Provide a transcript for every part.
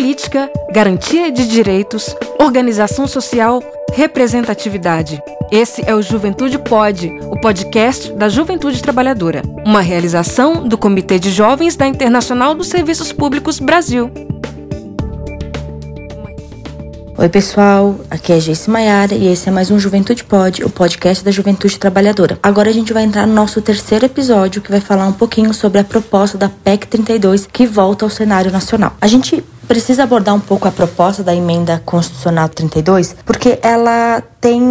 política, garantia de direitos, organização social, representatividade. Esse é o Juventude Pode, o podcast da Juventude Trabalhadora, uma realização do Comitê de Jovens da Internacional dos Serviços Públicos Brasil. Oi, pessoal, aqui é Geice Maiara e esse é mais um Juventude Pod, o podcast da Juventude Trabalhadora. Agora a gente vai entrar no nosso terceiro episódio que vai falar um pouquinho sobre a proposta da PEC 32 que volta ao cenário nacional. A gente precisa abordar um pouco a proposta da emenda constitucional 32, porque ela tem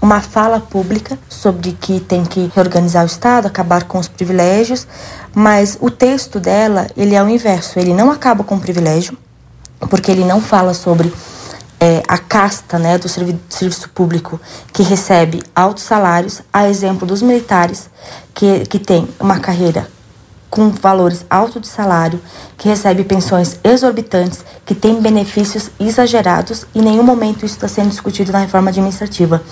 uma fala pública sobre que tem que reorganizar o Estado, acabar com os privilégios, mas o texto dela, ele é o inverso, ele não acaba com o privilégio, porque ele não fala sobre é, a casta né, do serviço público que recebe altos salários, a exemplo dos militares, que, que tem uma carreira com valores altos de salário, que recebe pensões exorbitantes, que tem benefícios exagerados e em nenhum momento isso está sendo discutido na reforma administrativa.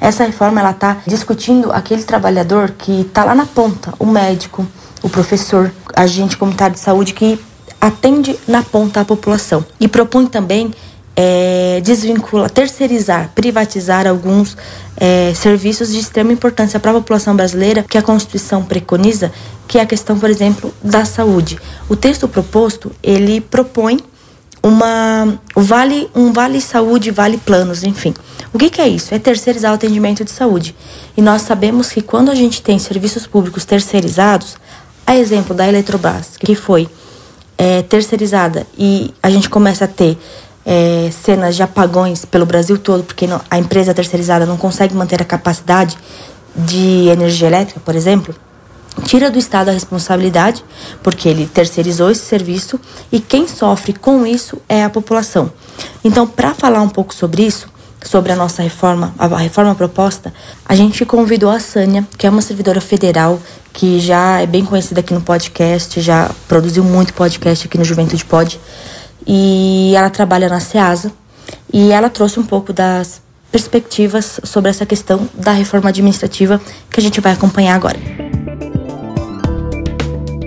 Essa reforma ela está discutindo aquele trabalhador que está lá na ponta, o médico, o professor, agente comunitário de saúde que atende na ponta a população e propõe também é, desvincular, terceirizar, privatizar alguns é, serviços de extrema importância para a população brasileira que a Constituição preconiza, que é a questão, por exemplo, da saúde. O texto proposto ele propõe uma vale um vale saúde, vale planos, enfim. O que, que, é isso? É terceirizar o atendimento de saúde. E nós sabemos que quando a gente tem serviços públicos terceirizados, a exemplo da Eletrobras, que foi é, terceirizada e a gente começa a ter é, cenas de apagões pelo Brasil todo, porque não, a empresa terceirizada não consegue manter a capacidade de energia elétrica, por exemplo, tira do Estado a responsabilidade, porque ele terceirizou esse serviço e quem sofre com isso é a população. Então, para falar um pouco sobre isso, sobre a nossa reforma, a reforma proposta, a gente convidou a Sânia, que é uma servidora federal que já é bem conhecida aqui no podcast, já produziu muito podcast aqui no Juventude Pod e ela trabalha na SEASA e ela trouxe um pouco das perspectivas sobre essa questão da reforma administrativa que a gente vai acompanhar agora.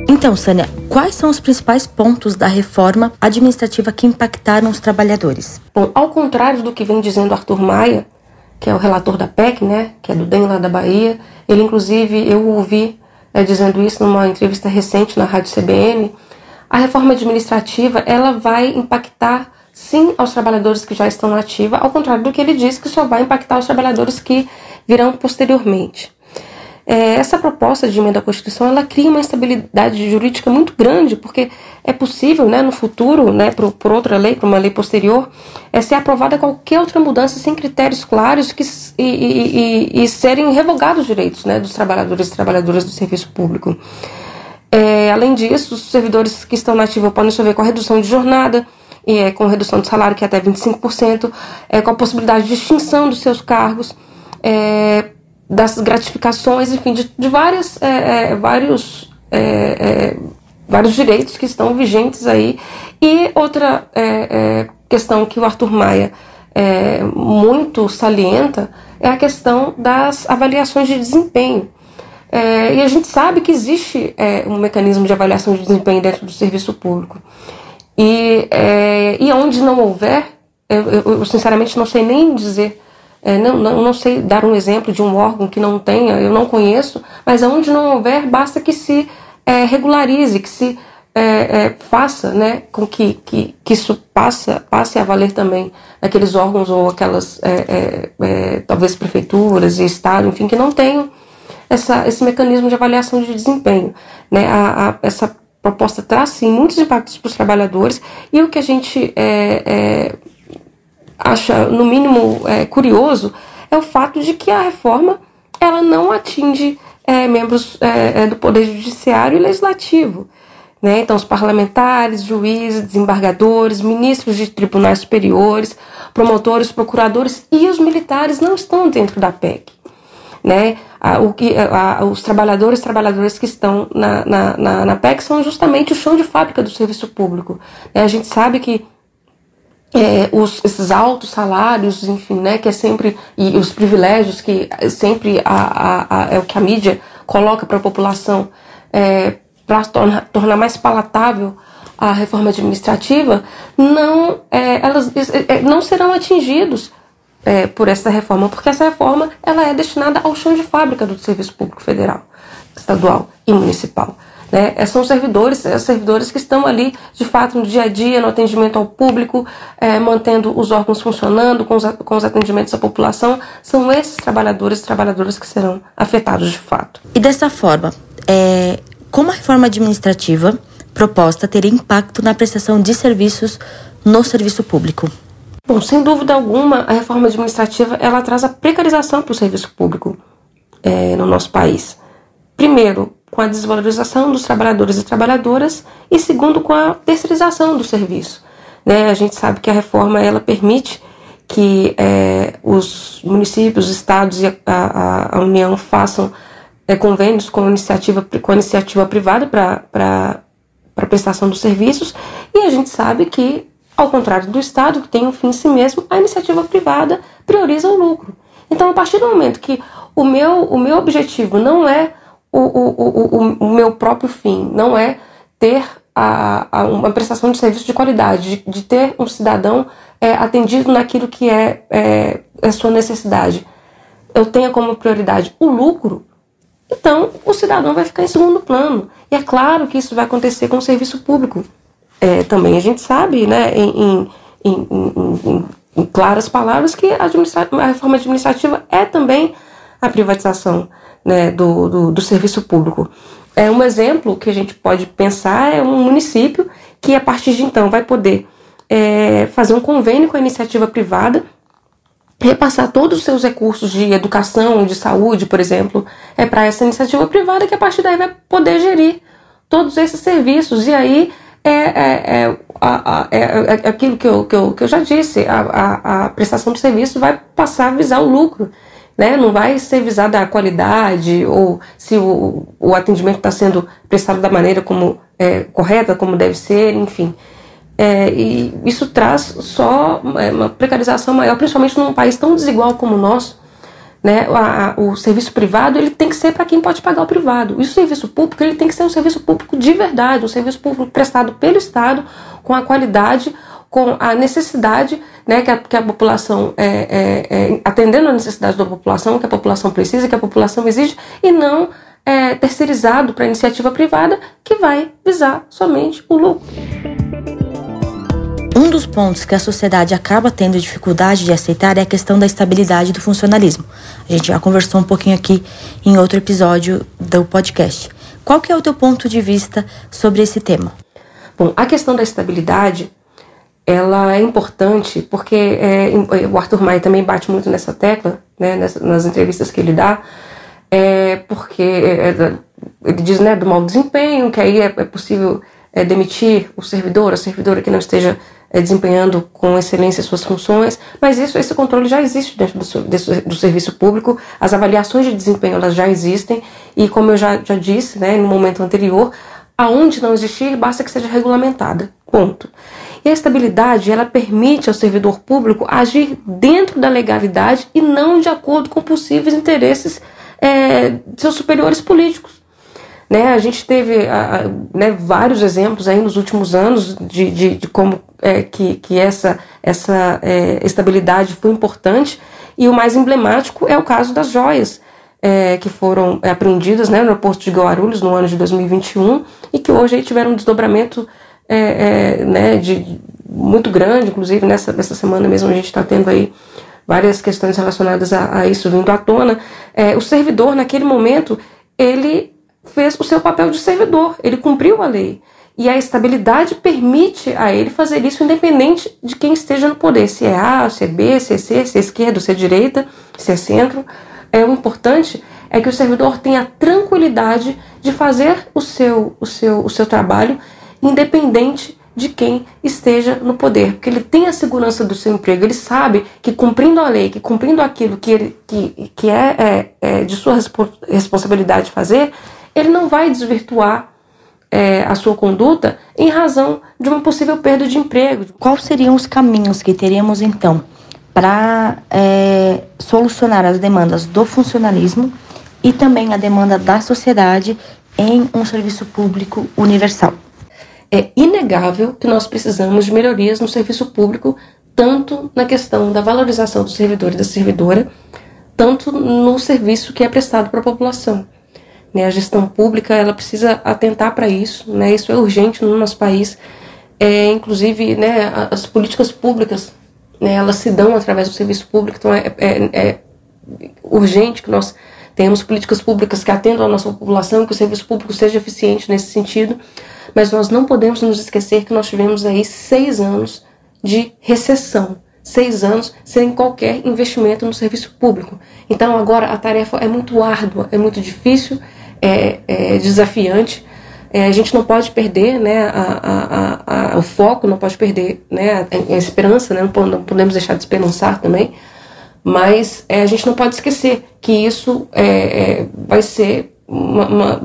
Então, Sânia, quais são os principais pontos da reforma administrativa que impactaram os trabalhadores? Bom, ao contrário do que vem dizendo Arthur Maia, que é o relator da PEC, né, que é do DEM lá da Bahia, ele inclusive eu ouvi é, dizendo isso numa entrevista recente na Rádio CBN, a reforma administrativa ela vai impactar sim aos trabalhadores que já estão na ativa, ao contrário do que ele disse que só vai impactar os trabalhadores que virão posteriormente. É, essa proposta de emenda à Constituição ela cria uma instabilidade jurídica muito grande, porque é possível, né, no futuro, né, por, por outra lei, por uma lei posterior, é ser aprovada qualquer outra mudança sem critérios claros que, e, e, e, e serem revogados os direitos né, dos trabalhadores e trabalhadoras do serviço público. É, além disso, os servidores que estão na ativa podem sofrer com a redução de jornada, e é, com redução de salário que é até 25%, é, com a possibilidade de extinção dos seus cargos, é, das gratificações, enfim, de, de várias, é, é vários, é, vários direitos que estão vigentes aí. E outra questão que o Arthur Maia muito salienta é a questão das avaliações de desempenho. É, e a gente sabe que existe é, um mecanismo de avaliação de desempenho dentro do serviço público. E, é, e onde não houver, eu, eu, sinceramente não sei nem dizer, é, não, não, não sei dar um exemplo de um órgão que não tenha, eu não conheço, mas onde não houver, basta que se é, regularize, que se é, faça né, com que, que, que isso passa, passe a valer também naqueles órgãos ou aquelas, talvez prefeituras e Estado, enfim, que não tenham essa, esse mecanismo de avaliação de desempenho. Né? A, a, essa proposta traz sim muitos impactos para os trabalhadores e o que a gente é, é, acha no mínimo é, curioso é o fato de que a reforma ela não atinge é, membros é, é, do poder judiciário e legislativo. Né? Então, os parlamentares, juízes, desembargadores, ministros de tribunais superiores, promotores, procuradores e os militares não estão dentro da PEC né? o que, os trabalhadores e trabalhadoras que estão na, na, na, na, PEC são justamente o chão de fábrica do serviço público. Né? A gente sabe que é, os, esses altos salários, enfim, né, que é sempre, e os privilégios que sempre a, a, a é o que a mídia coloca para a população é, para tornar, tornar mais palatável a reforma administrativa, não, é, elas é, não serão atingidos é, por essa reforma, porque essa reforma ela é destinada ao chão de fábrica do Serviço Público Federal, estadual e municipal. Né? É, são servidores, é, servidores que estão ali, de fato, no dia a dia, no atendimento ao público, é, mantendo os órgãos funcionando, com os, com os atendimentos à população. São esses trabalhadores e trabalhadoras que serão afetados de fato. E dessa forma, é, como a reforma administrativa proposta teria impacto na prestação de serviços no serviço público? Bom, sem dúvida alguma, a reforma administrativa ela traz a precarização para o serviço público é, no nosso país. Primeiro, com a desvalorização dos trabalhadores e trabalhadoras, e segundo, com a terceirização do serviço. Né? A gente sabe que a reforma ela permite que é, os municípios, os estados e a, a, a União façam é, convênios com iniciativa, com a iniciativa privada para prestação dos serviços, e a gente sabe que ao contrário do Estado, que tem um fim em si mesmo, a iniciativa privada prioriza o lucro. Então, a partir do momento que o meu, o meu objetivo não é o, o, o, o meu próprio fim, não é ter a, a uma prestação de serviço de qualidade, de, de ter um cidadão é, atendido naquilo que é, é, é sua necessidade, eu tenha como prioridade o lucro, então o cidadão vai ficar em segundo plano. E é claro que isso vai acontecer com o serviço público é, também a gente sabe, né, em, em, em, em claras palavras, que a, a, reforma administrativa é também a privatização né, do, do, do, serviço público. É um exemplo que a gente pode pensar é um município que a partir de então vai poder é, fazer um convênio com a iniciativa privada, repassar todos os seus recursos de educação, de saúde, por exemplo, é para essa iniciativa privada que a partir daí vai poder gerir todos esses serviços e aí é, é, é, a, a, é, é aquilo que eu, que, eu, que eu já disse, a, a, prestação de serviço vai passar a visar o lucro. Né? Não vai ser visada a qualidade ou se o, o atendimento está sendo prestado da maneira como é, correta, como deve ser, enfim. É, e isso traz só uma precarização maior, principalmente num país tão desigual como o nosso, né, a, a, o serviço privado ele tem que ser para quem pode pagar o privado. E o serviço público ele tem que ser um serviço público de verdade, um serviço público prestado pelo Estado com a qualidade, com a necessidade né, que, a, que a população, é, é, é, atendendo a necessidade da população, que a população precisa, que a população exige, e não é, terceirizado para iniciativa privada que vai visar somente o lucro. Um dos pontos que a sociedade acaba tendo dificuldade de aceitar é a questão da estabilidade do funcionalismo. A gente já conversou um pouquinho aqui em outro episódio do podcast. Qual que é o teu ponto de vista sobre esse tema? Bom, a questão da estabilidade, ela é importante porque é, o Arthur Maia também bate muito nessa tecla, né, nas, nas entrevistas que ele dá, é porque é, é ele diz né, do mau desempenho, que aí é, é possível é, demitir o servidor, a servidora que não esteja é, desempenhando com excelência suas funções, mas isso, esse controle já existe dentro do, do, serviço público, as avaliações de desempenho elas já existem, e como eu já, já disse né, no momento anterior, aonde não existir, basta que seja regulamentada. Ponto. E a estabilidade, ela permite ao servidor público agir dentro da legalidade e não de acordo com possíveis interesses é, de seus superiores políticos. Né, a gente teve a, né, vários exemplos aí nos últimos anos de, de, de como é, que, que essa, essa é, estabilidade foi importante e o mais emblemático é o caso das joias é, que foram apreendidas né, no aeroporto de Guarulhos no ano de 2021 e que hoje aí tiveram um desdobramento é, é, né, de, muito grande, inclusive nessa, nessa semana mesmo a gente está tendo aí várias questões relacionadas a, a isso vindo à tona. É, o servidor, naquele momento, ele fez o seu papel de servidor, ele cumpriu a lei. E a estabilidade permite a ele fazer isso independente de quem esteja no poder, se é A, se é B, se é C, se é esquerda, se é direita, se é centro. É, o importante é que o servidor tenha a tranquilidade de fazer o seu, o seu, o seu trabalho independente de quem esteja no poder, porque ele tem a segurança do seu emprego, ele sabe que cumprindo a lei, que cumprindo aquilo que, ele, que, que é, é, é de sua responsabilidade fazer, ele não vai desvirtuar é, a sua conduta em razão de uma possível perda de emprego. Quais seriam os caminhos que teríamos então para é, solucionar as demandas do funcionalismo e também a demanda da sociedade em um serviço público universal? é inegável que nós precisamos de melhorias no serviço público, tanto na questão da valorização do servidor e da servidora, tanto no serviço que é prestado para a população. Né, a gestão pública ela precisa atentar para isso, né, isso é urgente no nosso país. É, inclusive, né, as políticas públicas né, elas se dão através do serviço público, então é, é, é urgente que nós tenhamos políticas públicas que atendam a nossa população, que o serviço público seja eficiente nesse sentido, mas nós não podemos nos esquecer que nós tivemos aí seis anos de recessão, seis anos sem qualquer investimento no serviço público. Então agora a tarefa é muito árdua, é muito difícil, é, é desafiante. É, a gente não pode perder né, a, a, a, o foco, não pode perder né, a, esperança, né, não podemos deixar de esperançar também, mas é, a gente não pode esquecer que isso é, é, vai ser uma, uma,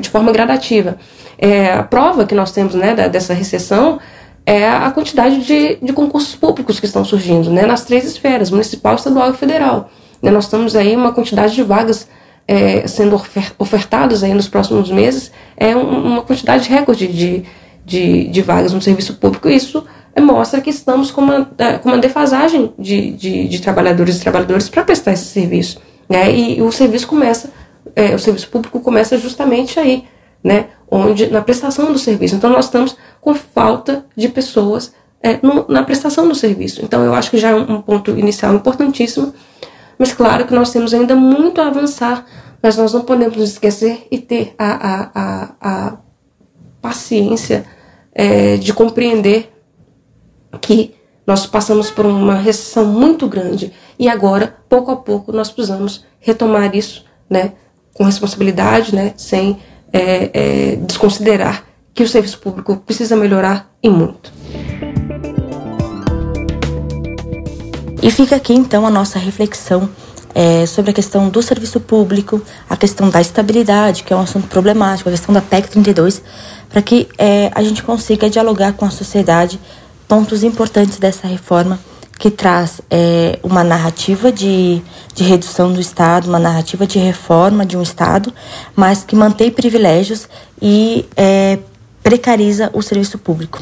de forma gradativa. É, a prova que nós temos né, da, dessa recessão é a quantidade de, de concursos públicos que estão surgindo né, nas três esferas, municipal, estadual e federal. Né, nós temos aí uma quantidade de vagas é, sendo ofertadas aí nos próximos meses, é uma quantidade recorde de, de, de vagas no serviço público. Isso mostra que estamos com uma, é, com uma defasagem de, de, de trabalhadores e trabalhadoras para prestar esse serviço. Né? E o serviço começa, é, o serviço público começa justamente aí, né? onde na prestação do serviço. Então nós estamos com falta de pessoas é, no, na prestação do serviço. Então eu acho que já é um, um ponto inicial importantíssimo, mas claro que nós temos ainda muito a avançar, mas nós não podemos nos esquecer e ter a, a, a, a paciência é, de compreender que nós passamos por uma recessão muito grande e agora, pouco a pouco, nós precisamos retomar isso, né, com responsabilidade, né, sem é, é, desconsiderar que o serviço público precisa melhorar e muito. E fica aqui então a nossa reflexão é, sobre a questão do serviço público, a questão da estabilidade, que é um assunto problemático, a questão da PEC 32, para que é, a gente consiga dialogar com a sociedade pontos importantes dessa reforma que traz é, uma narrativa de, de redução do Estado, uma narrativa de reforma de um Estado, mas que mantém privilégios e é, precariza o serviço público.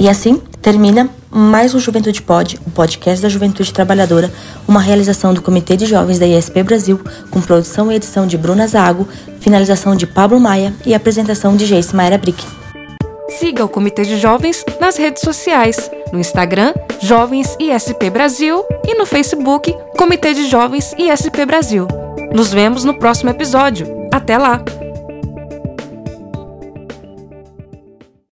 E assim termina mais um Juventude Pod, o podcast da Juventude Trabalhadora, uma realização do Comitê de Jovens da ISP Brasil, com produção e edição de Bruna Zago, finalização de Pablo Maia e apresentação de Jace Maera Brick. Siga o Comitê de Jovens nas redes sociais, no Instagram, Jovens ISP Brasil e no Facebook, Comitê de Jovens ISP Brasil. Nos vemos no próximo episódio. Até lá!